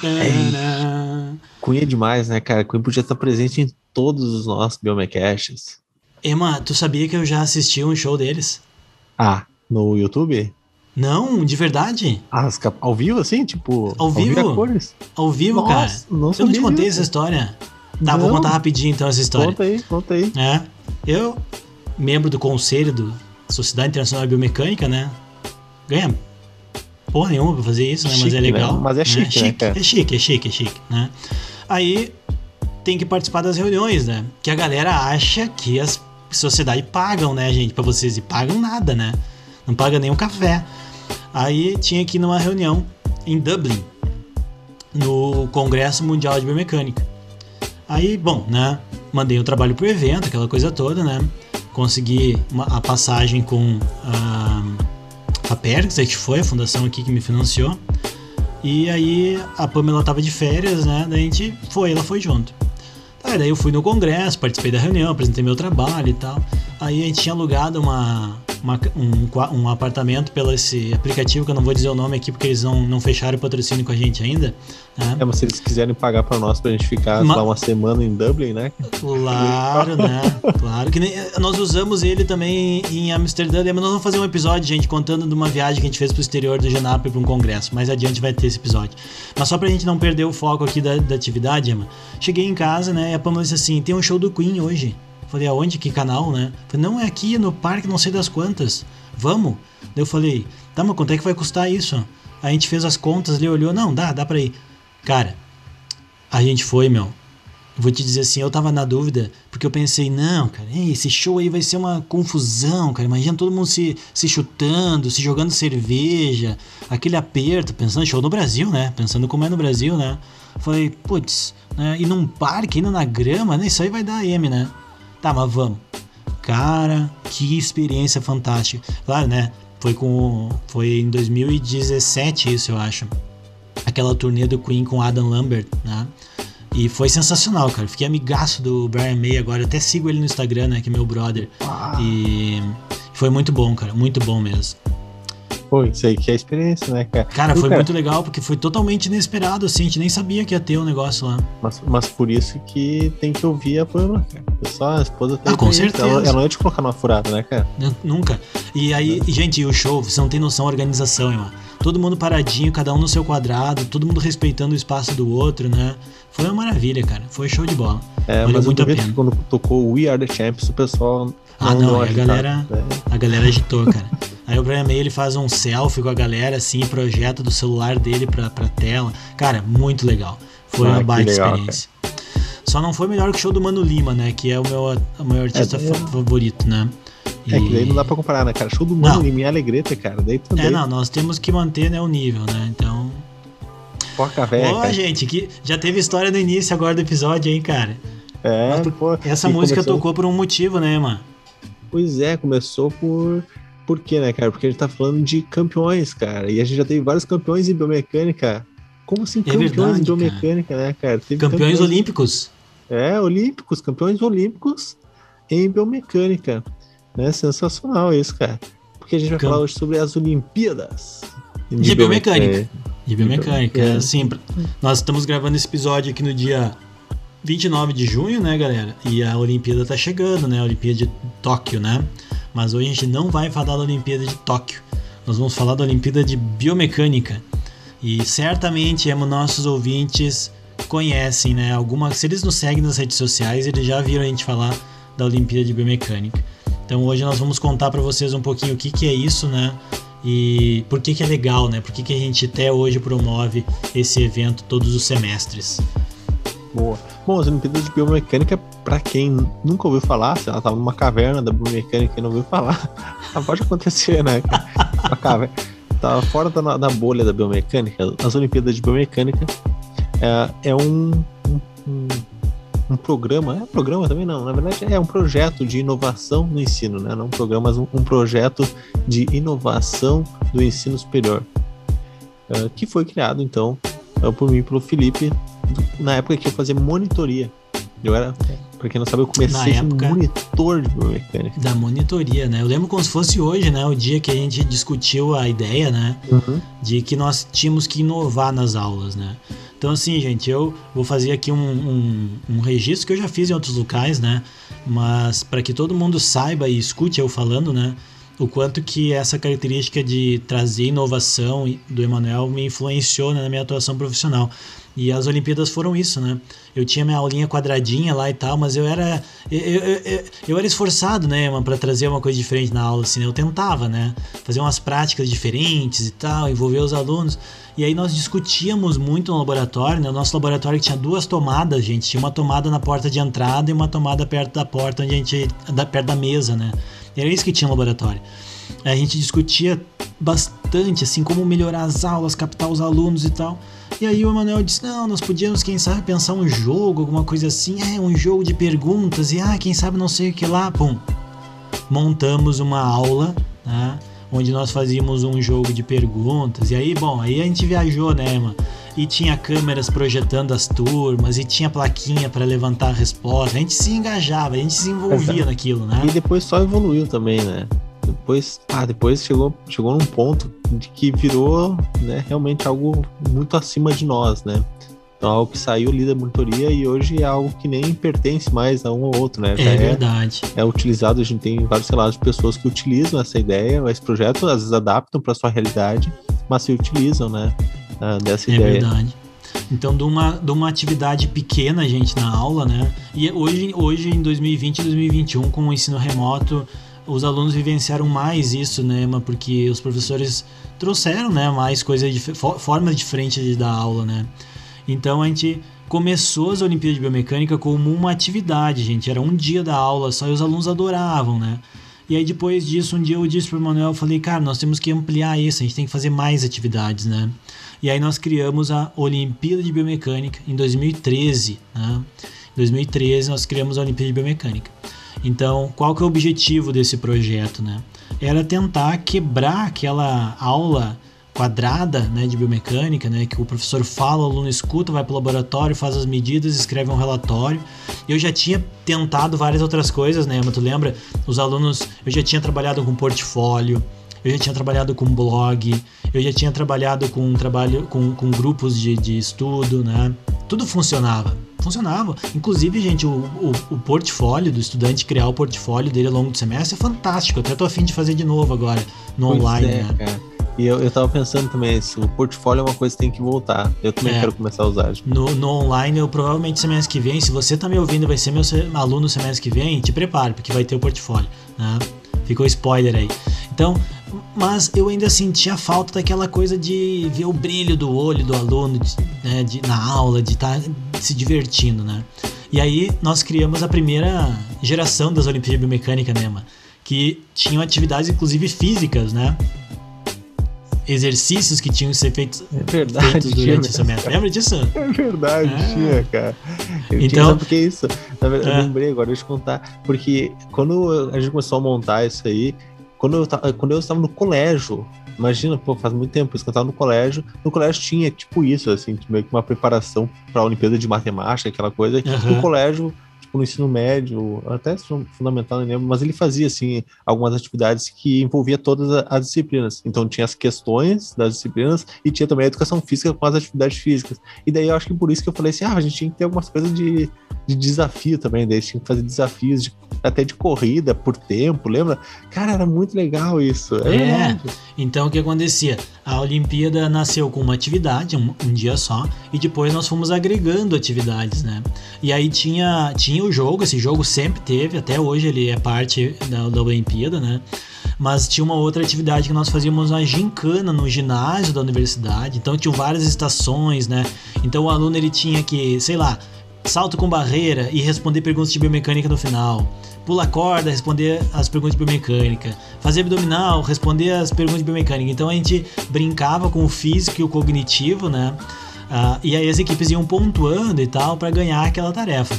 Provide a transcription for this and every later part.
Tarará. Cunha é demais, né, cara? Cunha podia estar presente em todos os nossos Biomecasts. Emma, tu sabia que eu já assisti um show deles? Ah, no YouTube? Não, de verdade. Cap- ao vivo, assim? Tipo, Ao vivo? a cores? Ao vivo, Nossa, cara. não eu não te contei disso. essa história. Tá, vou Não. contar rapidinho então essa história. Conta aí, conta aí. É, eu, membro do conselho do Sociedade Internacional de Biomecânica, né? Ganha porra nenhuma pra fazer isso, né? Mas Chique, é né? legal. Mas é chique, né, cara? É chique, é chique, é chique, né? Aí tem que participar das reuniões, né? Que a galera acha que as sociedades pagam, né, gente, pra vocês. E pagam nada, né? Não paga nem um café. Aí tinha que ir numa reunião em Dublin, no Congresso Mundial de Biomecânica. Aí, bom, né? Mandei o trabalho pro evento, aquela coisa toda, né? Consegui uma- a passagem com a, a Perks, que foi a fundação aqui que me financiou. E aí a Pamela tava de férias, né? Daí a gente foi, ela foi junto. Tá, daí eu fui no congresso, participei da reunião, apresentei meu trabalho e tal. Aí a gente tinha alugado uma, uma- um, um apartamento pelo esse aplicativo, que eu não vou dizer o nome aqui porque eles não, não fecharam o patrocínio com a gente ainda. Né? É, mas se eles quiserem pagar pra nós pra gente ficar Ma- lá uma semana em Dublin, né? Claro, né? Claro que nem, nós usamos ele também em Amsterdã. Mas nós vamos fazer um episódio, gente, contando de uma viagem que a gente fez pro exterior do Genap para um congresso. Mais adiante vai ter esse episódio. Mas só pra gente não perder o foco aqui da, da atividade, Emma. Cheguei em casa, né? E a Pamela disse assim: tem um show do Queen hoje. Falei, aonde? Que canal, né? Falei, não, é aqui no parque, não sei das quantas. Vamos? Daí eu falei, tá, mas quanto é que vai custar isso? A gente fez as contas ali, olhou, não, dá, dá pra ir. Cara, a gente foi, meu. Eu vou te dizer assim, eu tava na dúvida, porque eu pensei, não, cara, esse show aí vai ser uma confusão, cara. Imagina todo mundo se, se chutando, se jogando cerveja, aquele aperto, pensando show no Brasil, né? Pensando como é no Brasil, né? Falei, putz, né? E num parque, indo na grama, né? Isso aí vai dar M, né? Tá, mas vamos. Cara, que experiência fantástica. Claro, né? Foi com. Foi em 2017 isso, eu acho. Aquela turnê do Queen com Adam Lambert, né? E foi sensacional, cara. Fiquei amigaço do Brian May agora. Até sigo ele no Instagram, né? Que é meu brother. E foi muito bom, cara. Muito bom mesmo. Pô, isso aí que é experiência, né, cara? Cara, E, foi muito legal porque foi totalmente inesperado, assim. A gente nem sabia que ia ter um negócio lá. Mas, mas por isso que tem que ouvir a Pamela, cara. Pessoal, a esposa tem Ah, com certeza. Ela, ela não ia te colocar numa furada, né, cara? Nunca. E aí, e, gente, o show, você não tem noção da organização, irmão. Todo mundo paradinho, cada um no seu quadrado, todo mundo respeitando o espaço do outro, né? Foi uma maravilha, cara. Foi show de bola. É, Valeu mas eu muito a duvido pena. quando tocou We Are The Champions, o pessoal Ah, não, deu a agitada, galera- né? A galera agitou, cara. Aí o Brian May ele faz um selfie com a galera, assim, projeta do celular dele pra, pra tela. Cara, muito legal. Foi Ah, uma baita legal, experiência. Só não foi melhor que o show do Mano Lima, né? Que é o meu, o meu artista É, fa- favorito, né? É que daí não dá pra comparar, né, cara? Show do Mano Não. Lima e Alegreta, cara. Daí também. É, não, nós temos que manter né, o nível, né? Então. Foca velha, Ó, cara. gente, que já teve história no início agora do episódio, hein, cara? É, Mas pô. Essa e música começou- tocou por um motivo, né, mano? Pois é, começou por. Por quê, né, cara? Porque a gente tá falando de campeões, cara. E a gente já teve vários campeões em biomecânica. Como assim, É campeões verdade, em biomecânica, né, cara? Teve Campeões olímpicos. É, olímpicos, campeões olímpicos em biomecânica. Né? Sensacional isso, cara. Porque a gente vai Cam- falar hoje sobre as Olimpíadas De biomecânica. De biomecânica. É. Assim, pra- nós estamos gravando esse episódio aqui no dia 29 de junho, né, galera? E a Olimpíada tá chegando, né? A Olimpíada de Tóquio, né? Mas hoje a gente não vai falar da Olimpíada de Tóquio. Nós vamos falar da Olimpíada de Biomecânica. E certamente emo, nossos ouvintes conhecem, né? Alguma, se eles nos seguem nas redes sociais, eles já viram a gente falar da Olimpíada de Biomecânica. Então hoje nós vamos contar para vocês um pouquinho o que, que é isso, né? E por que, que é legal, né? Por que, que a gente até hoje promove esse evento todos os semestres. Boa. Bom, as Olimpíadas de Biomecânica, pra quem nunca ouviu falar, se ela tava numa caverna da biomecânica e não ouviu falar, pode acontecer, né? Uma caverna. Tava fora da, da bolha da biomecânica. As Olimpíadas de Biomecânica é, é um, um, um- programa, é programa também não, na verdade é um projeto de inovação no ensino, né? Não um programa, mas um, um projeto de inovação do ensino superior, eh, que foi criado então eh, por mim e pelo Felipe na época que eu fazia monitoria. Eu era Pra quem não sabe, eu comecei como monitor de biomecânica. Da monitoria, né? Eu lembro como se fosse hoje, né? O dia que a gente discutiu a ideia, né? Uhum. de que nós tínhamos que inovar nas aulas, né? Então, assim, gente, eu vou fazer aqui um, um, um registro que eu já fiz em outros locais, né? Mas para que todo mundo saiba e escute eu falando, né? O quanto que essa característica de trazer inovação do Emanuel me influenciou né, na minha atuação profissional. E as Olimpíadas foram isso, né? Eu tinha minha aulinha quadradinha lá e tal, mas eu era eu, eu, eu, eu era esforçado, né, para trazer uma coisa diferente na aula, assim, né? Eu tentava, né? Fazer umas práticas diferentes e tal, envolver os alunos. E aí nós discutíamos muito no laboratório, né? O nosso laboratório tinha duas tomadas, gente. Tinha uma tomada na porta de entrada e uma tomada perto da porta, onde a gente. Da, perto da mesa, né? Era isso que tinha no laboratório. A gente discutia bastante, assim, como melhorar as aulas, captar os alunos e tal. E aí o Emanuel disse: Não, nós podíamos, quem sabe, pensar um jogo, alguma coisa assim. É, um jogo de perguntas. E ah, quem sabe não sei o que lá. Pum. Montamos uma aula, né? Onde nós fazíamos um jogo de perguntas. E aí, bom, aí a gente viajou, né, mano? E tinha câmeras projetando as turmas, e tinha plaquinha para levantar a resposta. A gente se engajava, a gente se envolvia naquilo, né? E depois só evoluiu também, né? Depois, ah, depois chegou, chegou num ponto de que virou né, realmente algo muito acima de nós, né? Então, algo que saiu ali da monitoria e hoje é algo que nem pertence mais a um ou outro, né? Já É verdade. é utilizado, a gente tem vários relatos de pessoas que utilizam essa ideia, esse projeto, às vezes adaptam para sua realidade, mas se utilizam, né? ah, dessa É ideia. verdade. Então, de uma, de uma atividade pequena, gente, na aula, né? E hoje, hoje em 2020 e 2021, com o ensino remoto, os alunos vivenciaram mais isso, né, Emma? Porque os professores trouxeram, né, mais coisas, formas diferentes de dar aula, né? Então, a gente começou as Olimpíadas de Biomecânica como uma atividade, gente. Era um dia da aula só e os alunos adoravam, né? E aí, depois disso, um dia eu disse para o Manuel, eu falei, cara, nós temos que ampliar isso, a gente tem que fazer mais atividades, né? E aí nós criamos a Olimpíada de Biomecânica em 2013, né? Em 2013 nós criamos a Olimpíada de Biomecânica. Então, qual que é o objetivo desse projeto, né? Era tentar quebrar aquela aula quadrada, né, de biomecânica, né, que o professor fala, o aluno escuta, vai para o laboratório, faz as medidas, escreve um relatório. Eu já tinha tentado várias outras coisas, né, mas tu lembra? Os alunos, eu já tinha trabalhado com portfólio, eu já tinha trabalhado com blog, eu já tinha trabalhado com trabalho com, com grupos de, de estudo, né? Tudo funcionava. Funcionava. Inclusive, gente, o, o, o portfólio do estudante, criar o portfólio dele ao longo do semestre é fantástico. Eu até tô afim de fazer de novo agora, no Pois online, é, né? cara. E eu, eu tava pensando também, isso, o portfólio é uma coisa que tem que voltar. Eu também É. quero começar a usar. tipo, No, no online, eu provavelmente semestre que vem, se você tá me ouvindo e vai ser meu se- aluno semestre que vem, te prepare, porque vai ter o portfólio, né? Ficou spoiler aí. Então, mas eu ainda sentia falta daquela coisa de ver o brilho do olho do aluno de- né, de- na aula, de estar se divertindo, né? E aí nós criamos a primeira geração das Olimpíadas de Biomecânica, Emma? Que tinham atividades, inclusive físicas, né? Exercícios que tinham que ser feitos, É verdade, feitos tinha durante o semestre. Lembra disso? É verdade, É. tinha, cara. Eu Então- tinha, sabe por que isso? Na verdade, É. Eu lembrei agora, deixa eu contar. Porque quando a gente começou a montar isso aí, quando eu, quando eu estava no colégio, imagina, pô, faz muito tempo isso que eu estava no colégio, no colégio tinha tipo isso, assim, meio que uma preparação para a Olimpíada de Matemática, aquela coisa. Aham. No colégio, tipo, no ensino médio, até fundamental, não lembro, mas ele fazia, assim, algumas atividades que envolvia todas as disciplinas. Então tinha as questões das disciplinas e tinha também a educação física com as atividades físicas. E daí eu acho que por isso que eu falei assim, ah, a gente tinha que ter algumas coisas de, de desafio também, daí tinha que fazer desafios de- até de corrida por tempo, lembra? Cara, era muito legal isso. É. verdade. Então o que acontecia? A Olimpíada nasceu com uma atividade, um, um dia só, e depois nós fomos agregando atividades, né? E aí tinha, tinha o jogo, esse jogo sempre teve, até hoje ele é parte da, da Olimpíada, né? Mas tinha uma outra atividade que nós fazíamos na gincana no ginásio da universidade. Então tinham várias estações, né? Então o aluno ele tinha que, sei lá, salto com barreira e responder perguntas de biomecânica no final. Pula corda, responder as perguntas de biomecânica. Fazer abdominal, responder as perguntas de biomecânica. Então a gente brincava com o físico e o cognitivo, né? Ah, e aí as equipes iam pontuando e tal para ganhar aquela tarefa.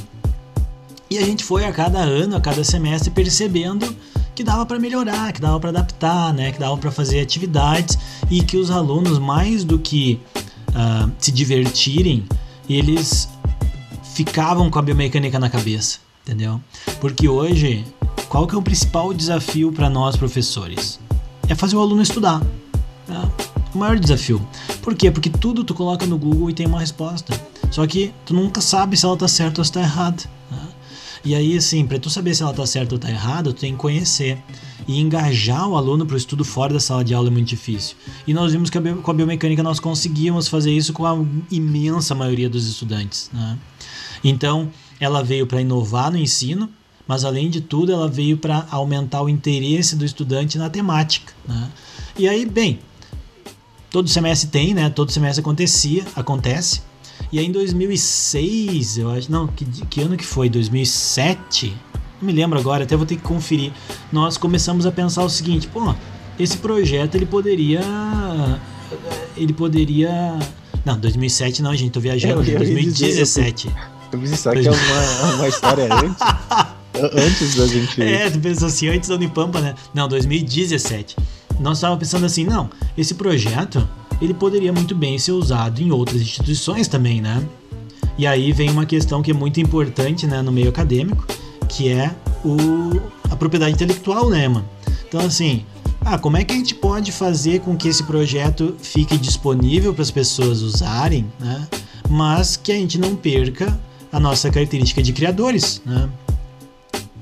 E a gente foi a cada ano, a cada semestre percebendo que dava para melhorar, que dava para adaptar, né? Que dava para fazer atividades e que os alunos mais do que ah, se divertirem, eles ficavam com a biomecânica na cabeça. entendeu? Porque hoje, qual que é o principal desafio para nós professores? É fazer o aluno estudar. Né? O maior desafio. Por quê? Porque tudo tu coloca no Google e tem uma resposta. Só que tu nunca sabe se ela tá certa ou se tá errada. Né? E aí, assim, para tu saber se ela tá certa ou tá errada, tu tem que conhecer. E engajar o aluno para o estudo fora da sala de aula é muito difícil. E nós vimos que com a biomecânica nós conseguimos fazer isso com a imensa maioria dos estudantes. Né? Então, ela veio para inovar no ensino, mas além de tudo, ela veio para aumentar o interesse do estudante na temática. Né? E aí, bem, todo semestre tem, né? Todo semestre acontecia, acontece. E aí em 2006, eu acho, não, que, que ano que foi? 2007? Não me lembro agora, até vou ter que conferir. Nós começamos a pensar o seguinte, pô, esse projeto ele poderia ele poderia não, 2007 não, gente, tô viajando, Eu ia 2017. dizer, Eu pensei que é uma, uma história antes. antes da gente. É, tu pensou assim, antes da Unipampa, né? Não, 2017. Nós estávamos pensando assim, não, esse projeto ele poderia muito bem ser usado em outras instituições também, né? E aí vem uma questão que é muito importante né, no meio acadêmico, que é o, a propriedade intelectual, né, mano? Então, assim, ah, como é que a gente pode fazer com que esse projeto fique disponível para as pessoas usarem, né? Mas que a gente não perca a nossa característica de criadores, né?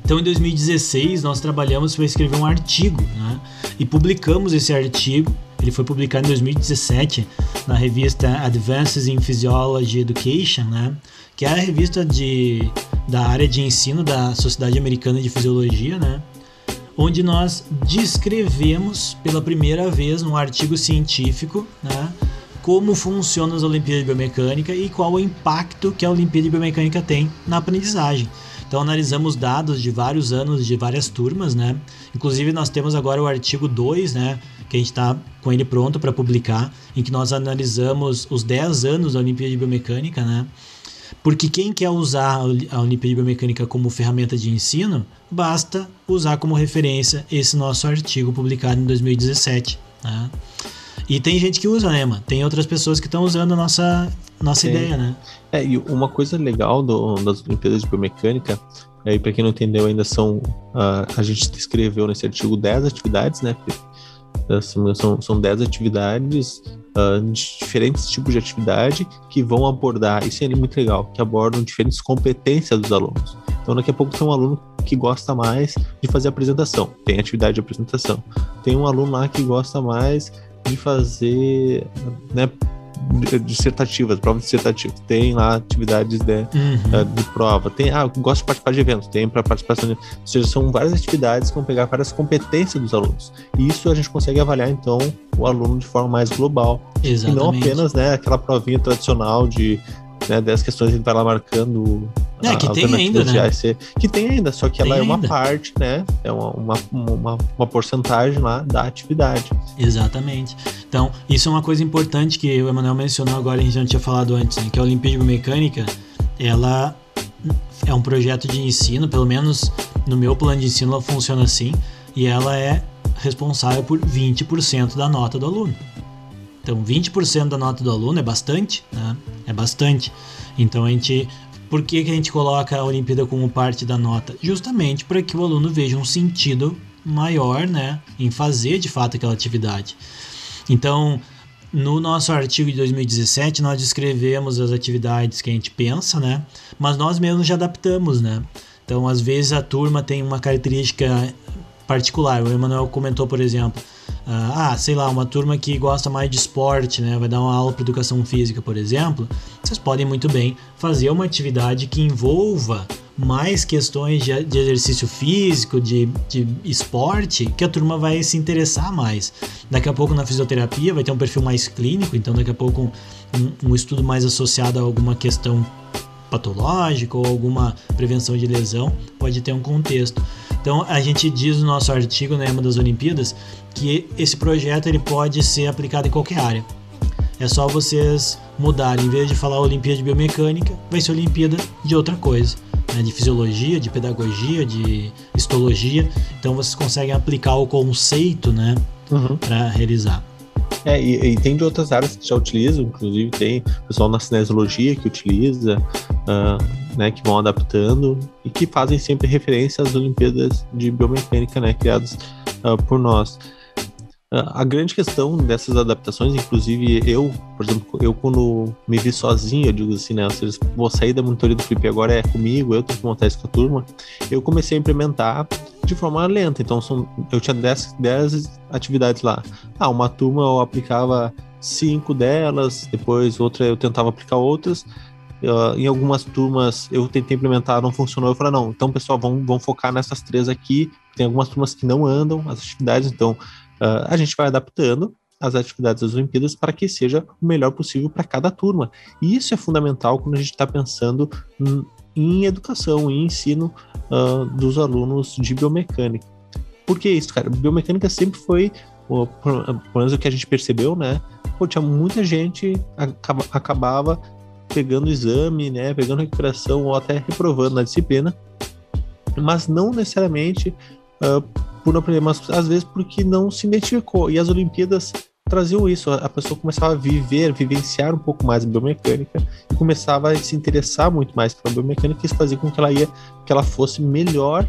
Então, em 2016, nós trabalhamos para escrever um artigo, né? E publicamos esse artigo. Ele foi publicado em 2017 na revista Advances in Physiology Education, né? Que é a revista de, da área de ensino da Sociedade Americana de Fisiologia, né? Onde nós descrevemos pela primeira vez num artigo científico, né? Como funcionam as Olimpíadas de Biomecânica e qual o impacto que a Olimpíada de Biomecânica tem na aprendizagem. Então analisamos dados de vários anos de várias turmas, né? Inclusive nós temos agora o artigo 2, né? Que a gente está com ele pronto para publicar, em que nós analisamos os 10 anos da Olimpíada de Biomecânica, né? Porque quem quer usar a Olimpíada de Biomecânica como ferramenta de ensino, basta usar como referência esse nosso artigo publicado em 2017. Né? E tem gente que usa, né, mano? Tem outras pessoas que estão usando a nossa, nossa ideia, né? É, e uma coisa legal do, das Olimpíadas de Biomecânica, aí para quem não entendeu ainda, são. Uh, a gente escreveu nesse artigo 10 atividades, né? São, são 10 atividades, uh, diferentes tipos de atividade que vão abordar, isso é muito legal, que abordam diferentes competências dos alunos. Então, daqui a pouco tem um aluno que gosta mais de fazer apresentação, tem atividade de apresentação. Tem um aluno lá que gosta mais de fazer né, dissertativas, provas dissertativas. Tem lá atividades de, uhum. de prova. Tem, ah, gosto de participar de eventos, tem para participação de. Ou seja, são várias atividades que vão pegar várias competências dos alunos. E isso a gente consegue avaliar, então, o aluno de forma mais global. Exatamente. E não apenas né, aquela provinha tradicional de né, 10 questões gente vai lá marcando. É, que tem ainda, né? que tem ainda, só que tem ela é uma ainda. parte, né? É uma, uma, uma, uma, porcentagem lá da atividade. Exatamente. Então, isso é uma coisa importante que o Emanuel mencionou agora, a gente não tinha falado antes, né? Que a Olimpíada Biomecânica, ela é um projeto de ensino, pelo menos no meu plano de ensino ela funciona assim, e ela é responsável por 20% da nota do aluno. Então, 20% da nota do aluno é bastante, né? É bastante. Então, a gente. Por que, que a gente coloca a Olimpíada como parte da nota? Justamente para que o aluno veja um sentido maior, né? Em fazer de fato aquela atividade. Então, no nosso artigo de 2017, nós descrevemos as atividades que a gente pensa, né? Mas nós mesmos já adaptamos, né? Então, às vezes a turma tem uma característica particular. O Emanuel comentou, por exemplo, ah, sei lá, uma turma que gosta mais de esporte, né, vai dar uma aula para educação física, por exemplo, vocês podem muito bem fazer uma atividade que envolva mais questões de, de exercício físico, de, de, esporte, que a turma vai se interessar mais. Daqui a pouco na fisioterapia vai ter um perfil mais clínico, então daqui a pouco um, um estudo mais associado a alguma questão patológica ou alguma prevenção de lesão pode ter um contexto. Então a gente diz no nosso artigo na né, EMA das Olimpíadas que esse projeto ele pode ser aplicado em qualquer área. É só vocês mudarem, em vez de falar Olimpíada de Biomecânica, vai ser Olimpíada de outra coisa, né? de fisiologia, de pedagogia, de histologia. Então vocês conseguem aplicar o conceito né? Uhum. para realizar. É, e, e, tem de outras áreas que já utilizam, inclusive tem pessoal na cinesiologia que utiliza, uh, né, que vão adaptando e que fazem sempre referência às Olimpíadas de Biomecânica, né, criadas uh, por nós. A grande questão dessas adaptações, inclusive eu, por exemplo, eu quando me vi sozinho, eu digo assim, né, ou seja, vou sair da monitoria do Flip agora é comigo, eu tenho que montar isso com a turma, eu comecei a implementar de forma lenta, então são, eu tinha 10, 10 atividades lá. Ah, uma turma eu aplicava cinco delas, depois outra eu tentava aplicar outras, Uh, em algumas turmas eu tentei implementar, não funcionou. Eu falei, não, então pessoal, vamos, vamos focar nessas três aqui. Tem algumas turmas que não andam as atividades, então Uh, a gente vai adaptando as atividades das Olimpíadas para que seja o melhor possível para cada turma. E isso é fundamental quando a gente está pensando em educação e ensino uh, dos alunos de biomecânica. Por que isso, cara? Biomecânica sempre foi, pelo menos o que a gente percebeu, né? Pô, tinha muita gente acaba, acabava pegando exame, né? Pegando recuperação ou até reprovando na disciplina, mas não necessariamente uh, por não aprender, mas às vezes porque não se identificou. E as Olimpíadas traziam isso, a pessoa começava a viver, vivenciar um pouco mais a biomecânica e começava a se interessar muito mais pela biomecânica, e fazia com que ela ia, que ela fosse melhor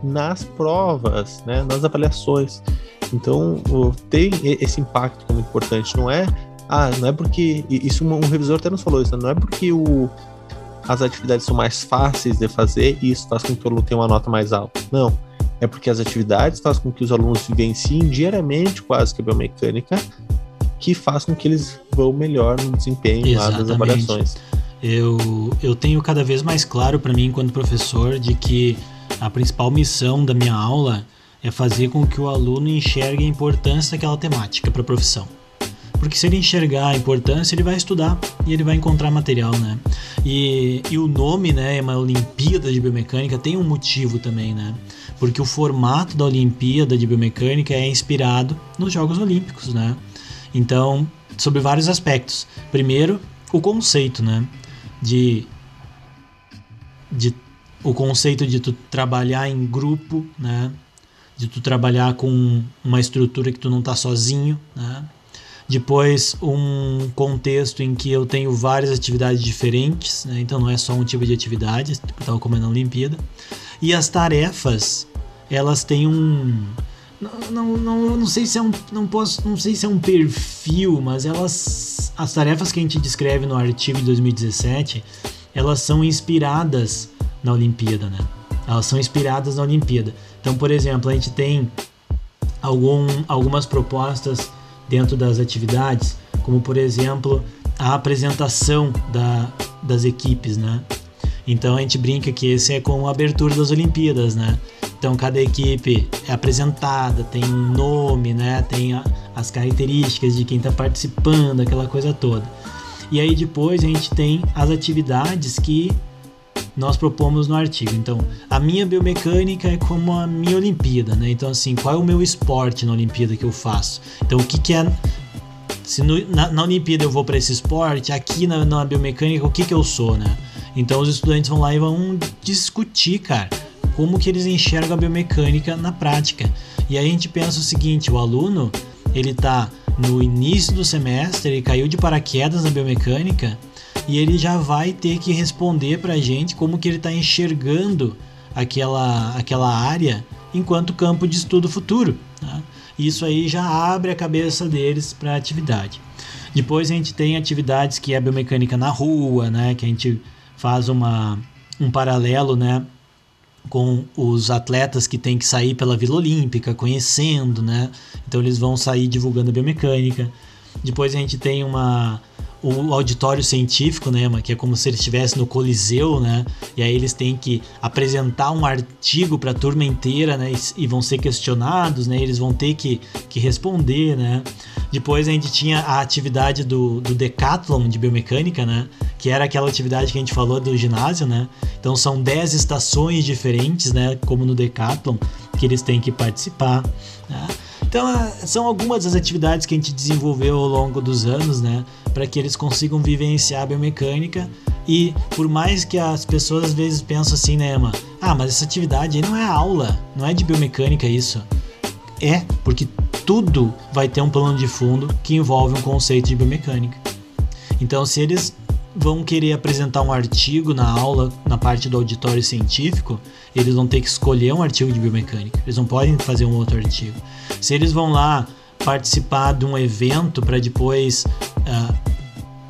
nas provas, né, nas avaliações. Então, tem esse impacto muito importante, não é ah, não é porque isso um revisor até nos falou isso, não é porque o as atividades são mais fáceis de fazer e isso faz com que o aluno tenha uma nota mais alta. Não é porque as atividades fazem com que os alunos vivenciem diariamente quase que a biomecânica, que faz com que eles vão melhor no desempenho lá das avaliações. Eu, eu tenho cada vez mais claro para mim, enquanto professor, de que a principal missão da minha aula é fazer com que o aluno enxergue a importância daquela temática para a profissão. Porque se ele enxergar a importância, ele vai estudar e ele vai encontrar material, né? E, e o nome, né, é uma Olimpíada de Biomecânica, tem um motivo também, né? Porque o formato da Olimpíada de Biomecânica é inspirado nos Jogos Olímpicos, né? Então, sobre vários aspectos. Primeiro, o conceito, né? De, de o conceito de tu trabalhar em grupo, né? De tu trabalhar com uma estrutura que tu não tá sozinho, né? Depois, um contexto em que eu tenho várias atividades diferentes, né? então não é só um tipo de atividade, tal como é na Olimpíada. E as tarefas, elas têm um. Não, não, não, não sei se é um. Não, posso, não sei se é um perfil, mas elas. As tarefas que a gente descreve no artigo de 2017, elas são inspiradas na Olimpíada, né? Elas são inspiradas na Olimpíada. Então, por exemplo, a gente tem algum, algumas propostas dentro das atividades, como por exemplo a apresentação da, das equipes, né? Então a gente brinca que esse é com a abertura das Olimpíadas, né? Então cada equipe é apresentada, tem um nome, né? Tem a, as características de quem está participando, aquela coisa toda. E aí depois a gente tem as atividades que nós propomos no artigo. Então, a minha biomecânica é como a minha Olimpíada, né? Então, assim, qual é o meu esporte na Olimpíada que eu faço? Então, o que, que é. Se no, na, na, Olimpíada eu vou para esse esporte, aqui na, na biomecânica, o que, que eu sou, né? Então, os estudantes vão lá e vão discutir, cara, como que eles enxergam a biomecânica na prática. E aí a gente pensa o seguinte: o aluno, ele tá no início do semestre, ele caiu de paraquedas na biomecânica e ele já vai ter que responder para a gente como que ele está enxergando aquela, aquela área enquanto campo de estudo futuro. Tá? Isso aí já abre a cabeça deles para a atividade. Depois a gente tem atividades que é biomecânica na rua, né? que a gente faz uma, um paralelo né? com os atletas que têm que sair pela Vila Olímpica, conhecendo, né? Então eles vão sair divulgando a biomecânica. Depois a gente tem uma o auditório científico, né, que é como se eles estivessem no Coliseu, né? E aí eles têm que apresentar um artigo para a turma inteira, né? E, e, vão ser questionados, né? Eles vão ter que, que responder, né? Depois a gente tinha a atividade do, do Decathlon de biomecânica, né? Que era aquela atividade que a gente falou do ginásio, né? Então são 10 estações diferentes, né? Como no Decathlon, que eles têm que participar, né? Então, são algumas das atividades que a gente desenvolveu ao longo dos anos, né? Para que eles consigam vivenciar a biomecânica. E por mais que as pessoas às vezes pensam assim, né, Emma? Ah, mas essa atividade aí não é aula, não é de biomecânica isso. É, porque tudo vai ter um plano de fundo que envolve um conceito de biomecânica. Então, se eles vão querer apresentar um artigo na aula, na parte do auditório científico, eles vão ter que escolher um artigo de biomecânica. Eles não podem fazer um outro artigo. Se eles vão lá participar de um evento para depois uh,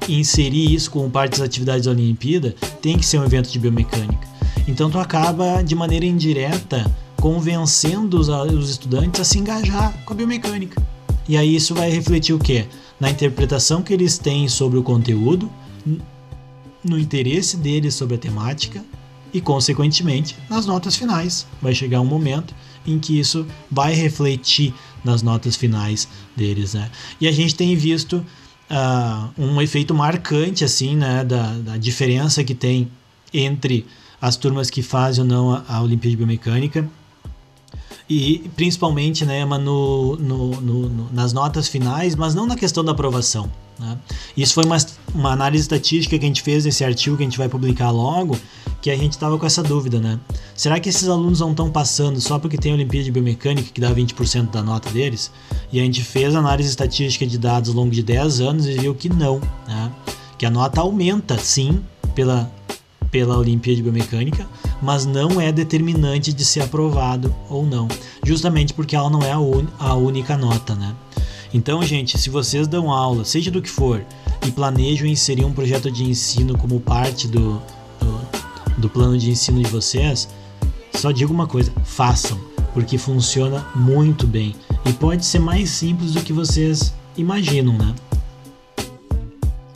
inserir isso como parte das atividades da Olimpíada, tem que ser um evento de biomecânica. Então tu acaba de maneira indireta convencendo os, os estudantes a se engajar com a biomecânica. E aí isso vai refletir o quê? Na interpretação que eles têm sobre o conteúdo, no interesse deles sobre a temática e, consequentemente, nas notas finais. Vai chegar um momento em que isso vai refletir nas notas finais deles, né? E a gente tem visto uh, um efeito marcante, assim, né, da, da, diferença que tem entre as turmas que fazem ou não a, a Olimpíada de Biomecânica e principalmente né, no, no, no, nas notas finais, mas não na questão da aprovação. Né? Isso foi uma, uma análise estatística que a gente fez nesse artigo que a gente vai publicar logo, que a gente estava com essa dúvida, né? Será que esses alunos não estão passando só porque tem a Olimpíada de Biomecânica que dá 20% da nota deles? E a gente fez análise estatística de dados ao longo de 10 anos e viu que não, né? Que a nota aumenta sim pela, pela Olimpíada de Biomecânica, mas não é determinante de ser aprovado ou não, justamente porque ela não é a, un, a única nota, né? Então, gente, se vocês dão aula, seja do que for, e planejam inserir um projeto de ensino como parte do, do, do plano de ensino de vocês, só digo uma coisa: façam, porque funciona muito bem e pode ser mais simples do que vocês imaginam, né?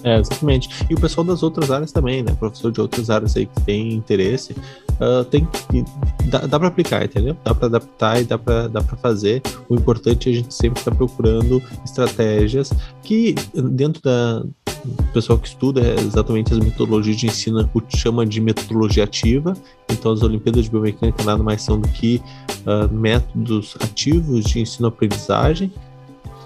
É, exatamente. E o pessoal das outras áreas também, né? Professor de outras áreas aí que tem interesse, uh, tem dá, dá para aplicar, entendeu? Dá para adaptar e dá para dá para fazer. O importante é a gente sempre estar tá procurando estratégias que dentro da o pessoal que estuda é exatamente as metodologias de ensino chama de metodologia ativa. Então, as Olimpíadas de Biomecânica nada mais são do que uh, métodos ativos de ensino-aprendizagem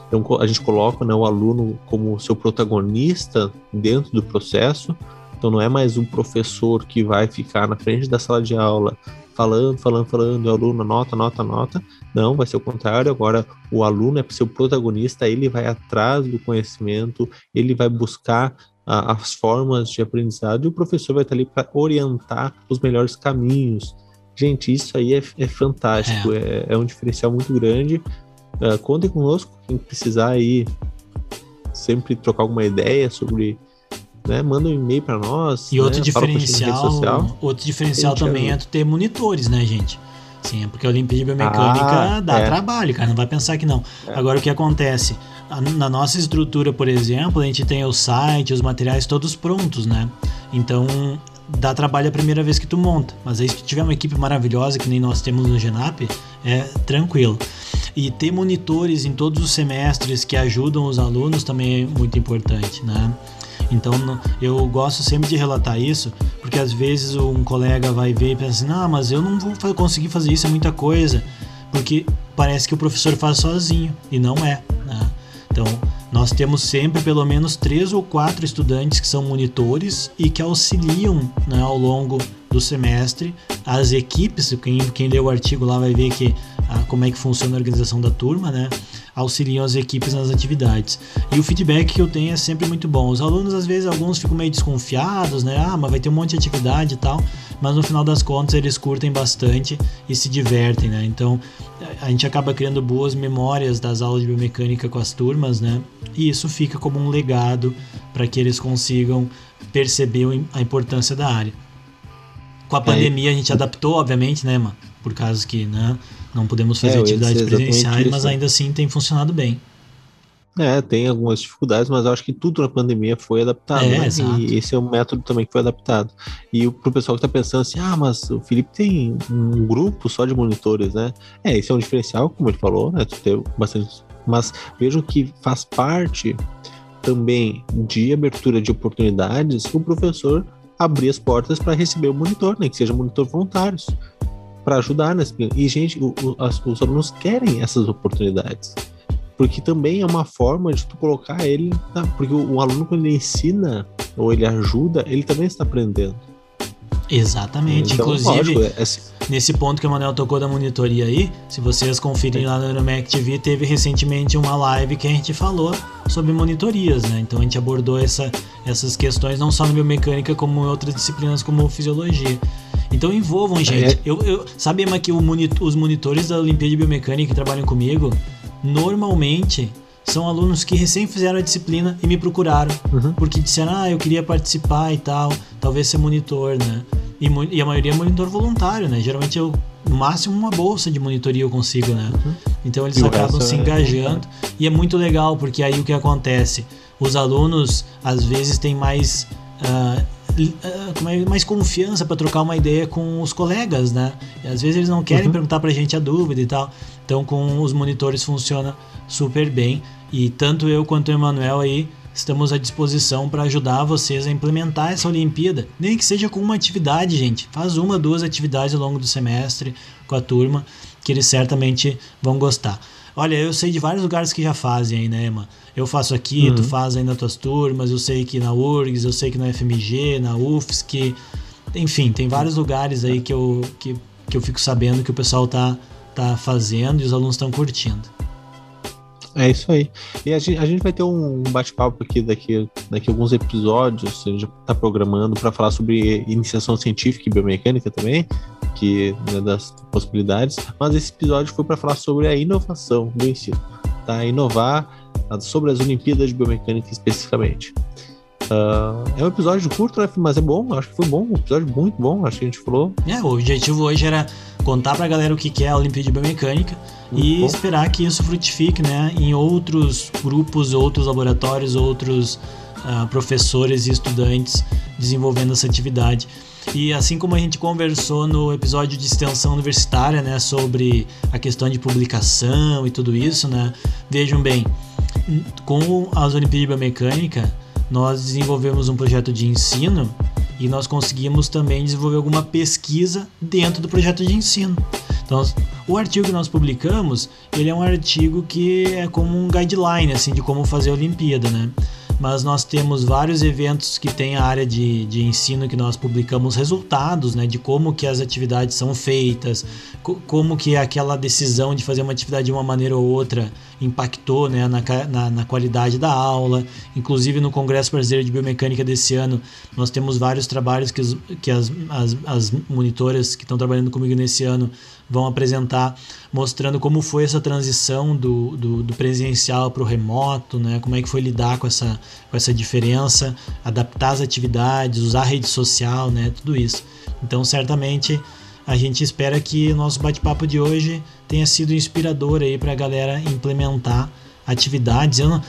então a gente coloca né, o aluno como seu protagonista dentro do processo. Então não é mais um professor que vai ficar na frente da sala de aula falando, falando, falando, o aluno anota, anota, anota. Não, vai ser o contrário. Agora o aluno é seu protagonista, ele vai atrás do conhecimento, ele vai buscar a, as formas de aprendizado e o professor vai estar ali para orientar os melhores caminhos. Gente, isso aí é, é fantástico, é. É, é um diferencial muito grande Uh, contem conosco, quem precisar aí sempre trocar alguma ideia sobre, né, manda um e-mail para nós. E né, outro diferencial, outro diferencial também é ter monitores, né, gente? Sim, é porque a Olimpíada Biomecânica ah, dá é. trabalho, cara, não vai pensar que não. É. Agora o que acontece? Na nossa estrutura, por exemplo, a gente tem o site, os materiais todos prontos, né? Então dá trabalho a primeira vez que tu monta, mas aí se tu tiver uma equipe maravilhosa que nem nós temos no Genap, é tranquilo. E ter monitores em todos os semestres que ajudam os alunos também é muito importante, né? Então eu gosto sempre de relatar isso, porque às vezes um colega vai ver e pensa assim, ah, mas eu não vou conseguir fazer isso, é muita coisa, porque parece que o professor faz sozinho, e não é. Né? Então nós temos sempre pelo menos três ou quatro estudantes que são monitores e que auxiliam né, ao longo do semestre as equipes. Quem, quem lê o artigo lá vai ver que ah, como é que funciona a organização da turma, né? Auxiliam as equipes nas atividades. E o feedback que eu tenho é sempre muito bom. Os alunos, às vezes, alguns ficam meio desconfiados, né? Ah, mas vai ter um monte de atividade e tal. Mas no final das contas, eles curtem bastante e se divertem, né? Então, a gente acaba criando boas memórias das aulas de biomecânica com as turmas, né? E isso fica como um legado para que eles consigam perceber a importância da área. Com a é, pandemia, a gente adaptou, obviamente, né, mano? Por causa que, né? Não podemos fazer é, atividades presenciais, mas ainda assim tem funcionado bem. É, tem algumas dificuldades, mas eu acho que tudo na pandemia foi adaptado, é, né? E esse é um método também que foi adaptado. E pro pessoal que tá pensando assim, ah, mas o Felipe tem um grupo só de monitores, né? É, esse é um diferencial, como ele falou, né? Ter bastante. Mas vejam que faz parte também de abertura de oportunidades o professor abrir as portas para receber o monitor, né? Que seja monitor voluntários para ajudar nesse E, gente, o, o, as, os alunos querem essas oportunidades. Porque também é uma forma de tu colocar ele. Na, porque o, o, aluno, quando ele ensina ou ele ajuda, ele também está aprendendo. Exatamente. Então, Inclusive. Lógico, é, nesse ponto que o Manuel tocou da monitoria aí, se vocês conferirem lá no Euromec TV, teve recentemente uma live que a gente falou sobre monitorias, né? Então a gente abordou essa, essas questões não só na biomecânica, como em outras disciplinas como fisiologia. Então envolvam, gente. É. Eu, eu, sabe, Emma, que monitor, os monitores da Olimpíada de Biomecânica que trabalham comigo, normalmente são alunos que recém fizeram a disciplina e me procuraram. Uhum. Porque disseram, ah, eu queria participar e tal, talvez ser monitor, né? E, e, a maioria é monitor voluntário, né? Geralmente eu, no máximo, uma bolsa de monitoria eu consigo, né? Uhum. Então eles acabam se é engajando. É... E é muito legal, porque aí o que acontece? Os alunos, às vezes, têm mais. Uh, mais confiança para trocar uma ideia com os colegas, né? E às vezes eles não querem uhum. perguntar para a gente a dúvida e tal. Então com os monitores funciona super bem. E tanto eu quanto o Emanuel aí estamos à disposição para ajudar vocês a implementar essa Olimpíada. Nem que seja com uma atividade, gente. Faz uma, duas atividades ao longo do semestre com a turma, que eles certamente vão gostar. Olha, eu sei de vários lugares que já fazem aí, né, Emma? Eu faço aqui, uhum. tu faz aí nas tuas turmas, eu sei que na URGS, eu sei que na FMG, na UFSC, enfim, tem vários lugares aí que eu, que, que eu fico sabendo que o pessoal tá, tá fazendo e os alunos estão curtindo. É isso aí. E a gente, a gente vai ter um bate-papo aqui daqui, daqui a alguns episódios. A gente já está programando para falar sobre iniciação científica e biomecânica também, que né, das possibilidades. Mas esse episódio foi para falar sobre a inovação do ensino, tá? Inovar sobre as Olimpíadas de Biomecânica especificamente. Uh, é um episódio curto, né? Mas é bom, acho que foi bom, um episódio muito bom, acho que a gente falou. É, o objetivo hoje era contar pra galera o que é a Olimpíada de Biomecânica muito e bom. esperar que isso frutifique, né? Em outros grupos, outros laboratórios, outros uh, professores e estudantes desenvolvendo essa atividade. E assim como a gente conversou no episódio de extensão universitária, né, sobre a questão de publicação e tudo isso, né? Vejam bem, com as Olimpíadas de Biomecânica, nós desenvolvemos um projeto de ensino e nós conseguimos também desenvolver alguma pesquisa dentro do projeto de ensino. Então, o artigo que nós publicamos, ele é um artigo que é como um guideline assim de como fazer a Olimpíada, né? mas nós temos vários eventos que tem a área de, de ensino que nós publicamos resultados, né, de como que as atividades são feitas, co como que aquela decisão de fazer uma atividade de uma maneira ou outra impactou né, na, na, na, qualidade da aula. Inclusive no Congresso Brasileiro de Biomecânica desse ano, nós temos vários trabalhos que, os, que as, as, as monitoras que estão trabalhando comigo nesse ano vão apresentar, mostrando como foi essa transição do, do, do presencial para o remoto, né? como é que foi lidar com essa, com essa diferença, adaptar as atividades, usar a rede social, né? tudo isso. Então, certamente a gente espera que o nosso bate-papo de hoje tenha sido inspirador aí para a galera implementar atividades. Eu não,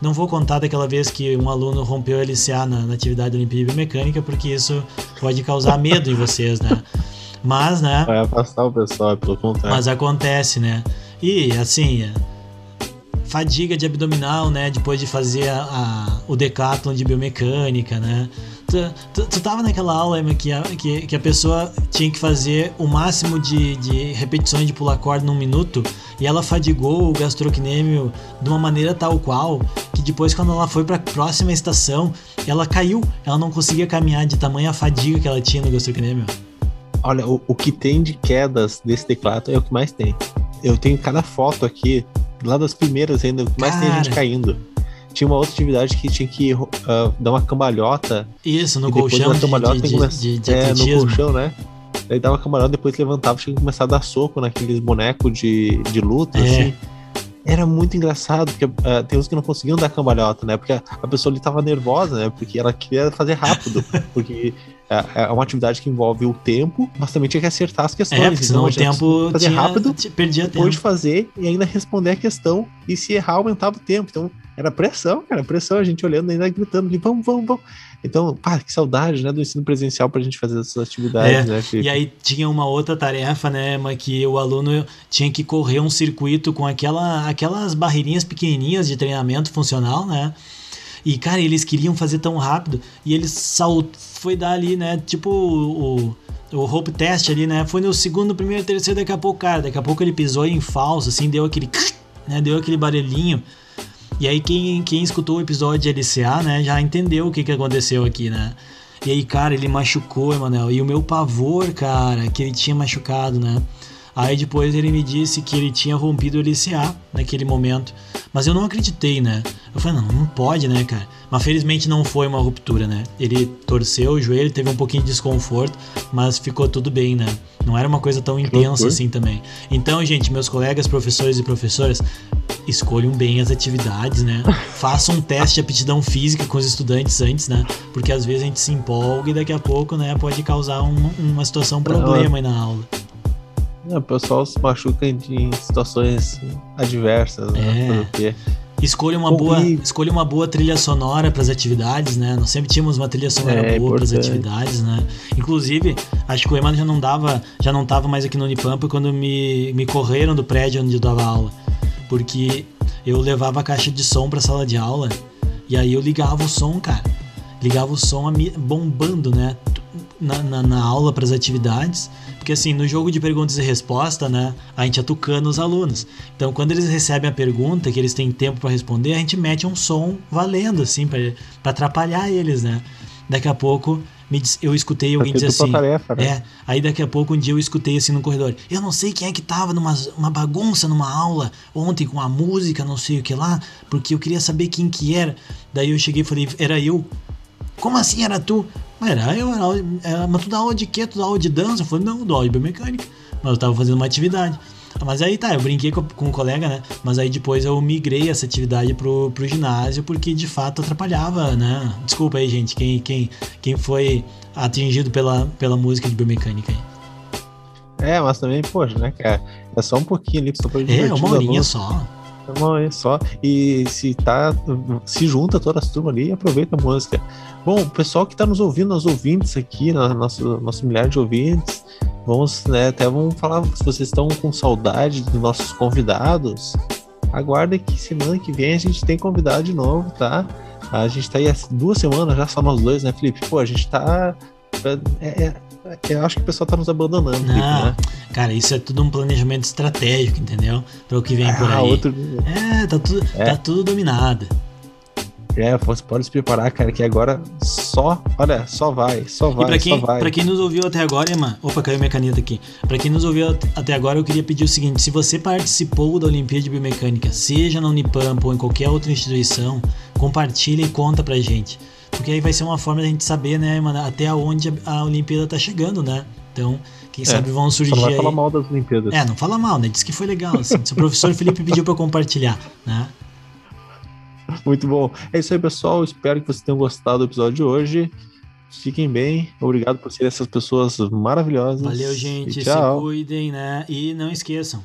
não vou contar daquela vez que um aluno rompeu o LCA na, na atividade Olimpíada Biomecânica, porque isso pode causar medo em vocês, né? Mas, né? Vai afastar o pessoal, pelo contrário. Mas acontece, né? E, assim, fadiga de abdominal, né? Depois de fazer a, a o decathlon de biomecânica, né? Tu, tu, tu tava naquela aula, Emma, que a, que, que a pessoa tinha que fazer o máximo de, de repetições de pular corda num minuto e ela fadigou o gastrocnêmio de uma maneira tal qual que depois, quando ela foi para a próxima estação, ela caiu. Ela não conseguia caminhar de tamanha fadiga que ela tinha no gastrocnêmio. Olha, o, o que tem de quedas desse teclado é o que mais tem. Eu tenho cada foto aqui, lá das primeiras ainda, o que mais tem gente caindo tinha uma outra atividade que tinha que uh, dar uma cambalhota. Isso, no colchão. De, cambalhota de, de, de, é, no colchão, né? Aí dava cambalhota, depois levantava, tinha que começar a dar soco naqueles bonecos de, de luta, é. assim. Era muito engraçado, porque uh, tem uns que não conseguiam dar cambalhota, né? Porque a, a pessoa ali tava nervosa, né? Porque ela queria fazer rápido. porque é, é uma atividade que envolve o tempo, mas também tinha que acertar as questões. É, porque senão então, o tempo fazer tinha, rápido, perdia tempo. de fazer e ainda responder a questão. E se errar, aumentava o tempo. Então, era pressão, cara, pressão, a gente olhando ainda gritando, vamos, vamos, vamos. Então, pá, que saudade, né, do ensino presencial pra gente fazer essas atividades, é, né, Felipe? E aí tinha uma outra tarefa, né, mas que o aluno tinha que correr um circuito com aquela, aquelas barreirinhas pequenininhas de treinamento funcional, né, e, cara, eles queriam fazer tão rápido e eles sal... foi dar ali, né? Tipo o, o hope test ali, né? Foi no segundo, primeiro, terceiro, daqui a pouco, cara, daqui a pouco ele pisou em falso, assim, deu aquele. Né, deu aquele barulhinho. E aí quem, quem escutou o episódio de LCA, né, já entendeu o que, que aconteceu aqui, né? E aí, cara, ele machucou, Emanuel. E o meu pavor, cara, que ele tinha machucado, né? Aí depois ele me disse que ele tinha rompido o LCA naquele momento. Mas eu não acreditei, né? Eu falei, não, não pode, né, cara? Mas felizmente não foi uma ruptura, né? Ele torceu o joelho, teve um pouquinho de desconforto, mas ficou tudo bem, né? Não era uma coisa tão intensa assim também. Então, gente, meus colegas professores e professoras, escolham bem as atividades, né? Façam um teste de aptidão física com os estudantes antes, né? Porque às vezes a gente se empolga e daqui a pouco, né, pode causar um, uma situação, problema aí na aula. O pessoal se machuca em, situações adversas, né? É. Escolha uma, boa, escolha uma boa trilha sonora para as atividades, né? Nós sempre tínhamos uma trilha sonora é, boa para as atividades, né? Inclusive, acho que o Emmanuel já não dava, já não tava mais aqui no Unipampa quando me, me correram do prédio onde eu dava aula. Porque eu levava a caixa de som para a sala de aula e aí eu ligava o som, cara. Ligava o som bombando, né? Na, na, na aula para as atividades porque assim, no jogo de perguntas e respostas, né, a gente atucando os alunos. Então, quando eles recebem a pergunta, que eles têm tempo para responder, a gente mete um som valendo, assim, para atrapalhar eles, né? Daqui a pouco eu escutei alguém dizer assim. Tarefa, né? É, aí daqui a pouco um dia eu escutei assim no corredor. Eu não sei quem é que tava numa uma bagunça numa aula ontem com a música, não sei o que lá, porque eu queria saber quem que era. Daí eu cheguei e falei, era eu. Como assim era tu? Mas era eu, era, era, mas tu dá aula de quê? Tu dá aula de dança? Eu falei, não, dou aula de biomecânica. Mas eu tava fazendo uma atividade. Mas aí tá, eu brinquei com, com um colega, né? Mas aí depois eu migrei essa atividade pro, pro ginásio porque de fato atrapalhava, né? Desculpa aí, gente, quem, quem, quem foi atingido pela, pela música de biomecânica aí. É, mas também, poxa, né, cara? É só um pouquinho ali, só pra É, uma horinha só. Uma horinha só. E se tá. Se junta toda as turmas ali e aproveita a música. Bom, o pessoal que está nos ouvindo, os ouvintes aqui, nosso, nosso milhar de ouvintes, vamos, né, até vamos falar, se vocês estão com saudade dos nossos convidados, aguardem que semana que vem a gente tem convidado de novo, tá? A gente tá aí há duas semanas já, só nós dois, né, Felipe? Pô, a gente tá. É, é, eu acho que o pessoal tá nos abandonando, Não, Felipe, né? Cara, isso é tudo um planejamento estratégico, entendeu? Para o que vem ah, por aí. Outro... É, tá tudo, é. tá tudo dominado. É, pode se preparar, cara, que agora só, olha, só vai, só vai, e pra quem, só vai. Pra quem nos ouviu até agora, mano, opa, caiu minha caneta aqui. Pra quem nos ouviu até agora, eu queria pedir o seguinte, se você participou da Olimpíada de Biomecânica, seja na Unipampa ou em qualquer outra instituição, compartilha e conta pra gente. Porque aí vai ser uma forma da gente saber, né, mano, até onde a Olimpíada tá chegando, né? Então, quem é, sabe vão surgir. Não vai aí... falar mal das Olimpíadas. É, não fala mal, né? Diz que foi legal. Assim. o professor Felipe pediu pra compartilhar, né? Muito bom. É isso aí, pessoal. Espero que vocês tenham gostado do episódio de hoje. Fiquem bem. Obrigado por serem essas pessoas maravilhosas. Valeu, gente. Se cuidem, né? E não esqueçam.